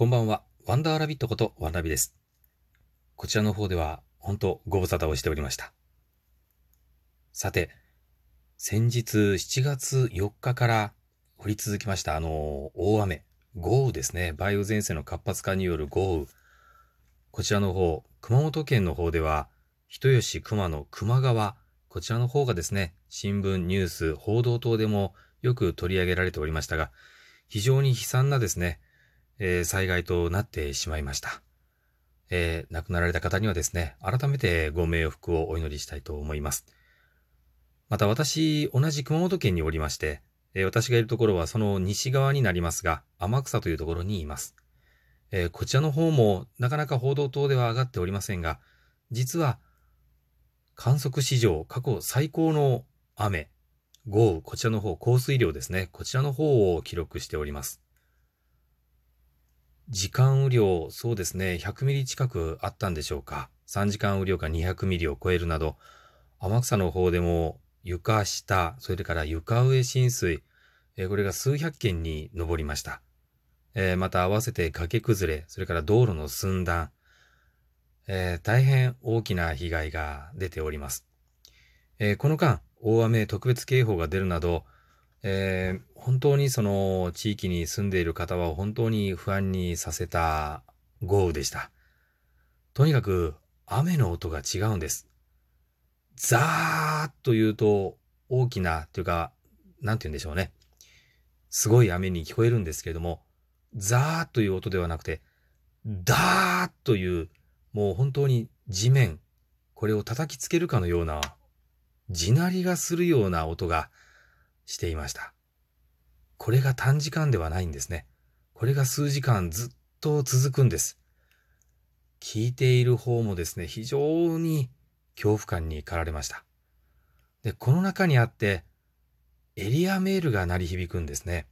こんばんは。ワンダーラビットことワンラビです。こちらの方では、本当ご無沙汰をしておりました。さて、先日7月4日から降り続きました、あの、大雨、豪雨ですね。梅雨前線の活発化による豪雨。こちらの方、熊本県の方では、人吉熊野熊川、こちらの方がですね、新聞、ニュース、報道等でもよく取り上げられておりましたが、非常に悲惨なですね、えー災害となってしまいました。えー亡くなられた方にはですね、改めてご冥福をお祈りしたいと思います。また私、同じ熊本県におりまして、えー私がいるところはその西側になりますが、天草というところにいます。えこちらの方もなかなか報道等では上がっておりませんが、実は観測史上過去最高の雨、豪雨、こちらの方、降水量ですね。こちらの方を記録しております。時間雨量、そうですね、100ミリ近くあったんでしょうか。3時間雨量が200ミリを超えるなど、天草の方でも床下、それから床上浸水、えーこれが数百件に上りました。えーまた合わせて崖崩れ、それから道路の寸断、えー大変大きな被害が出ております。えこの間、大雨特別警報が出るなど、えー本当にその地域に住んでいる方は本当に不安にさせた豪雨でした。とにかく雨の音が違うんです。ザーッと言うと大きなというか、なんて言うんでしょうね。すごい雨に聞こえるんですけれども、ザーッという音ではなくて、ダーッという、もう本当に地面、これを叩きつけるかのような、地鳴りがするような音がしていました。これが短時間ではないんですね。これが数時間ずっと続くんです。聞いている方もですね、非常に恐怖感に駆られました。で、この中にあって、エリアメールが鳴り響くんですね。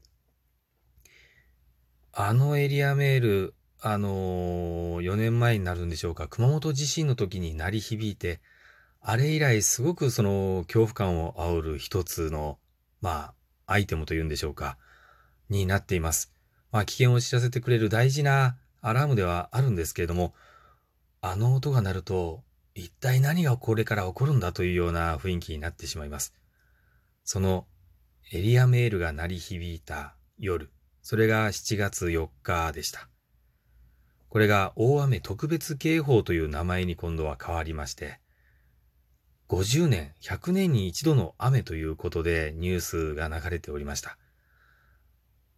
あのエリアメール、あのー、4年前になるんでしょうか、熊本地震の時に鳴り響いて、あれ以来すごくその恐怖感を煽る一つの、まあ、アイテムというんでしょうか、になっています。まあ、危険を知らせてくれる大事なアラームではあるんですけれども、あの音が鳴ると、一体何がこれから起こるんだというような雰囲気になってしまいます。そのエリアメールが鳴り響いた夜、それが7月4日でした。これが大雨特別警報という名前に今度は変わりまして、50年、100年に一度の雨ということでニュースが流れておりました。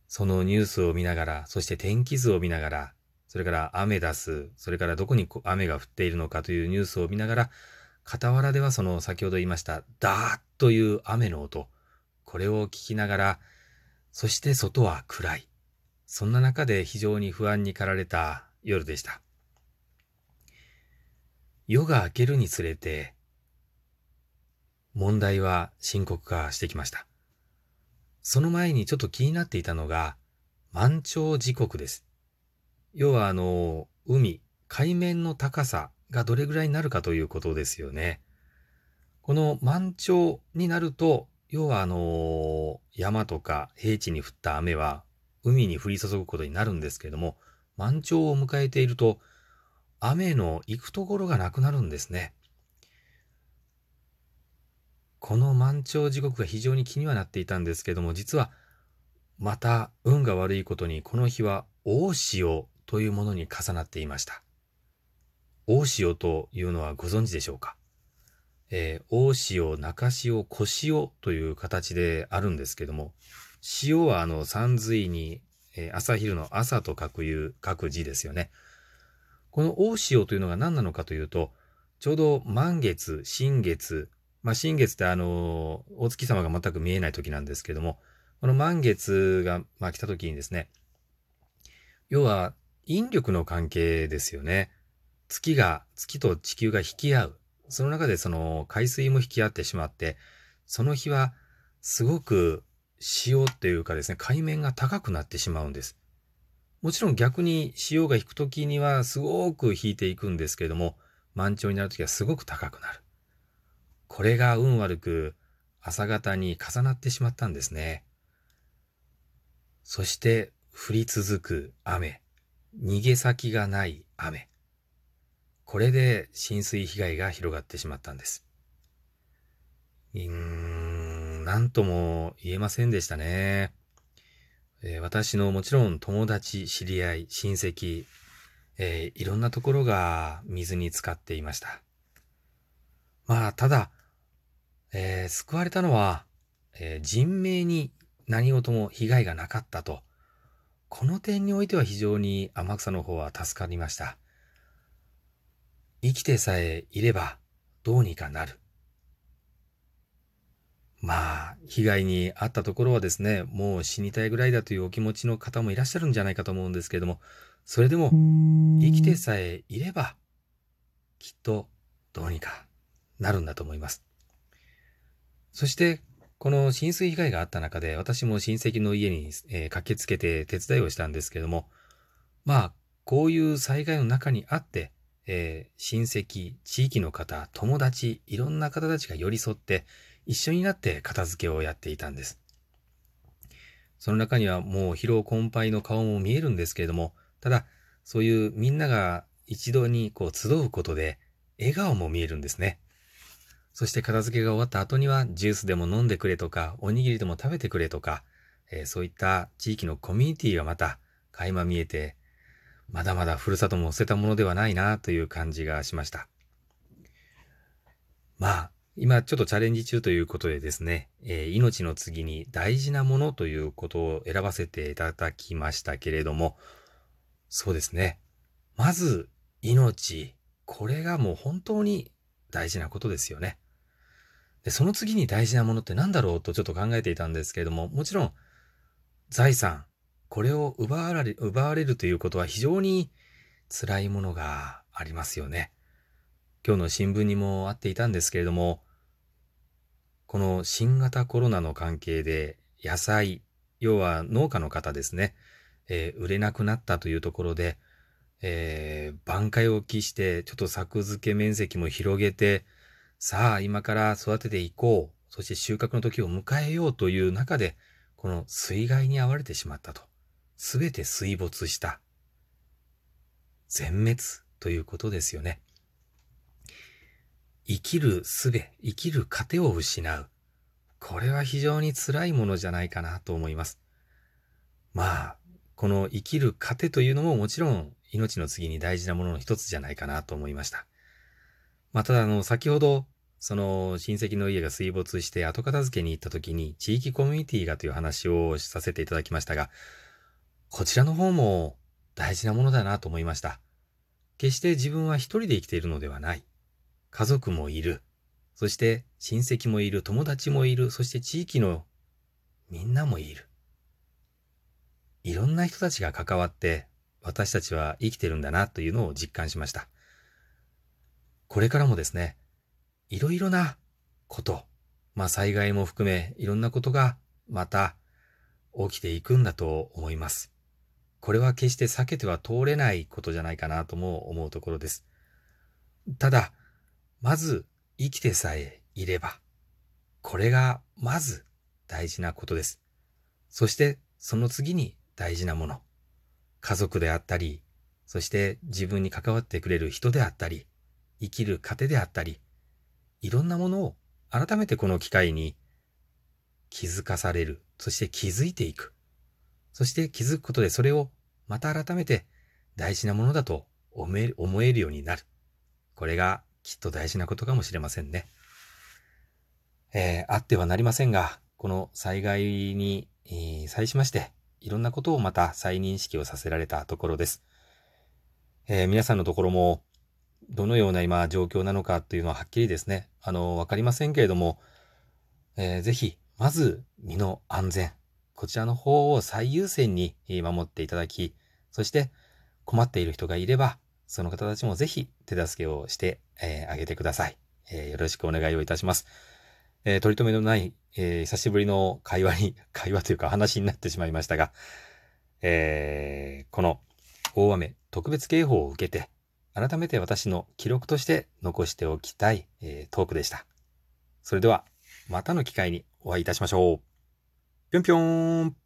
そのニュースを見ながら、そして天気図を見ながら、それから雨出す、それからどこに雨が降っているのかというニュースを見ながら、傍らではその先ほど言いました、ダーッという雨の音、これを聞きながら、そして外は暗い。そんな中で非常に不安に駆られた夜でした。夜が明けるにつれて、問題は深刻化してきました。その前にちょっと気になっていたのが、満潮時刻です。要はあの、海、海面の高さがどれぐらいになるかということですよね。この満潮になると、要はあの、山とか平地に降った雨は海に降り注ぐことになるんですけれども、満潮を迎えていると、雨の行くところがなくなるんですね。この満潮時刻が非常に気にはなっていたんですけども、実はまた運が悪いことにこの日は大潮というものに重なっていました。大潮というのはご存知でしょうか？えー大潮、中潮、小潮という形であるんですけども、潮はあの山水に、えー朝昼の朝と書くいう、書く字ですよね。この大潮というのが何なのかというと、ちょうど満月、新月、まあ新月ってあの、お月様が全く見えない時なんですけども、この満月が、まあ、来た時にですね、要は引力の関係ですよね。月が、月と地球が引き合う。その中でその海水も引き合ってしまって、その日はすごく潮っていうかですね、海面が高くなってしまうんです。もちろん逆に潮が引く時にはすごく引いていくんですけれども、満潮になる時はすごく高くなる。これが運悪く朝方に重なってしまったんですね。そして降り続く雨。逃げ先がない雨。これで浸水被害が広がってしまったんです。うーん、なんとも言えませんでしたね。えー、私のもちろん友達、知り合い、親戚、えー、いろんなところが水に浸かっていました。まあ、ただ、えー、救われたのは、えー、人命に何事も被害がなかったと。この点においては非常に天草の方は助かりました。生きてさえいればどうにかなる。まあ、被害に遭ったところはですね、もう死にたいぐらいだというお気持ちの方もいらっしゃるんじゃないかと思うんですけれども、それでも生きてさえいれば、きっとどうにかなるんだと思います。そして、この浸水被害があった中で、私も親戚の家に、えー、駆けつけて手伝いをしたんですけども、まあ、こういう災害の中にあって、えー、親戚、地域の方、友達、いろんな方たちが寄り添って、一緒になって片付けをやっていたんです。その中にはもう疲労困憊の顔も見えるんですけれども、ただ、そういうみんなが一度にこう集うことで、笑顔も見えるんですね。そして片付けが終わった後には、ジュースでも飲んでくれとか、おにぎりでも食べてくれとか、えー、そういった地域のコミュニティがまた垣間見えて、まだまだふるさとも捨てたものではないなという感じがしました。まあ、今ちょっとチャレンジ中ということでですね、えー、命の次に大事なものということを選ばせていただきましたけれども、そうですね。まず、命。これがもう本当に大事なことですよね。で、その次に大事なものって何だろうとちょっと考えていたんですけれども、もちろん、財産。これを奪われ奪われるということは非常に辛いものがありますよね。今日の新聞にもあっていたんですけれども、この新型コロナの関係で野菜、要は農家の方ですね、えー、売れなくなったというところで、えー、挽回を期して、ちょっと作付け面積も広げて、さあ今から育てていこう、そして収穫の時を迎えようという中で、この水害に遭われてしまったと。すべて水没した。全滅ということですよね。生きる術、生きる糧を失う。これは非常に辛いものじゃないかなと思います。まあ、この生きる糧というのももちろん命の次に大事なものの一つじゃないかなと思いました。まあ、ただあの、先ほど、その親戚の家が水没して後片付けに行った時に地域コミュニティがという話をさせていただきましたが、こちらの方も大事なものだなと思いました。決して自分は一人で生きているのではない。家族もいる。そして親戚もいる、友達もいる、そして地域のみんなもいる。いろんな人たちが関わって私たちは生きてるんだなというのを実感しました。これからもですね、いろいろなこと、まあ災害も含めいろんなことがまた起きていくんだと思います。これは決して避けては通れないことじゃないかなとも思うところです。ただ、まず生きてさえいれば、これがまず大事なことです。そしてその次に大事なもの。家族であったり、そして自分に関わってくれる人であったり、生きる糧であったり、いろんなものを改めてこの機会に気づかされる。そして気づいていく。そして気づくことでそれをまた改めて大事なものだと思えるようになる。これがきっと大事なことかもしれませんね。えー、あってはなりませんが、この災害に、えー、際しまして、いろんなことをまた再認識をさせられたところです。えー、皆さんのところも、どのような今状況なのかっていうのははっきりですね、あの、わかりませんけれども、えー、ぜひ、まず、身の安全、こちらの方を最優先に守っていただき、そして困っている人がいれば、その方たちもぜひ手助けをして、えー、げてください、えー、よろしくお願いをいたします。えー、取り留めのない、えー、久しぶりの会話に、会話というか話になってしまいましたが、えー、この大雨特別警報を受けて、改めて私の記録として残しておきたい、えー、トークでした。それでは、またの機会にお会いいたしましょう。ぴょんぴょん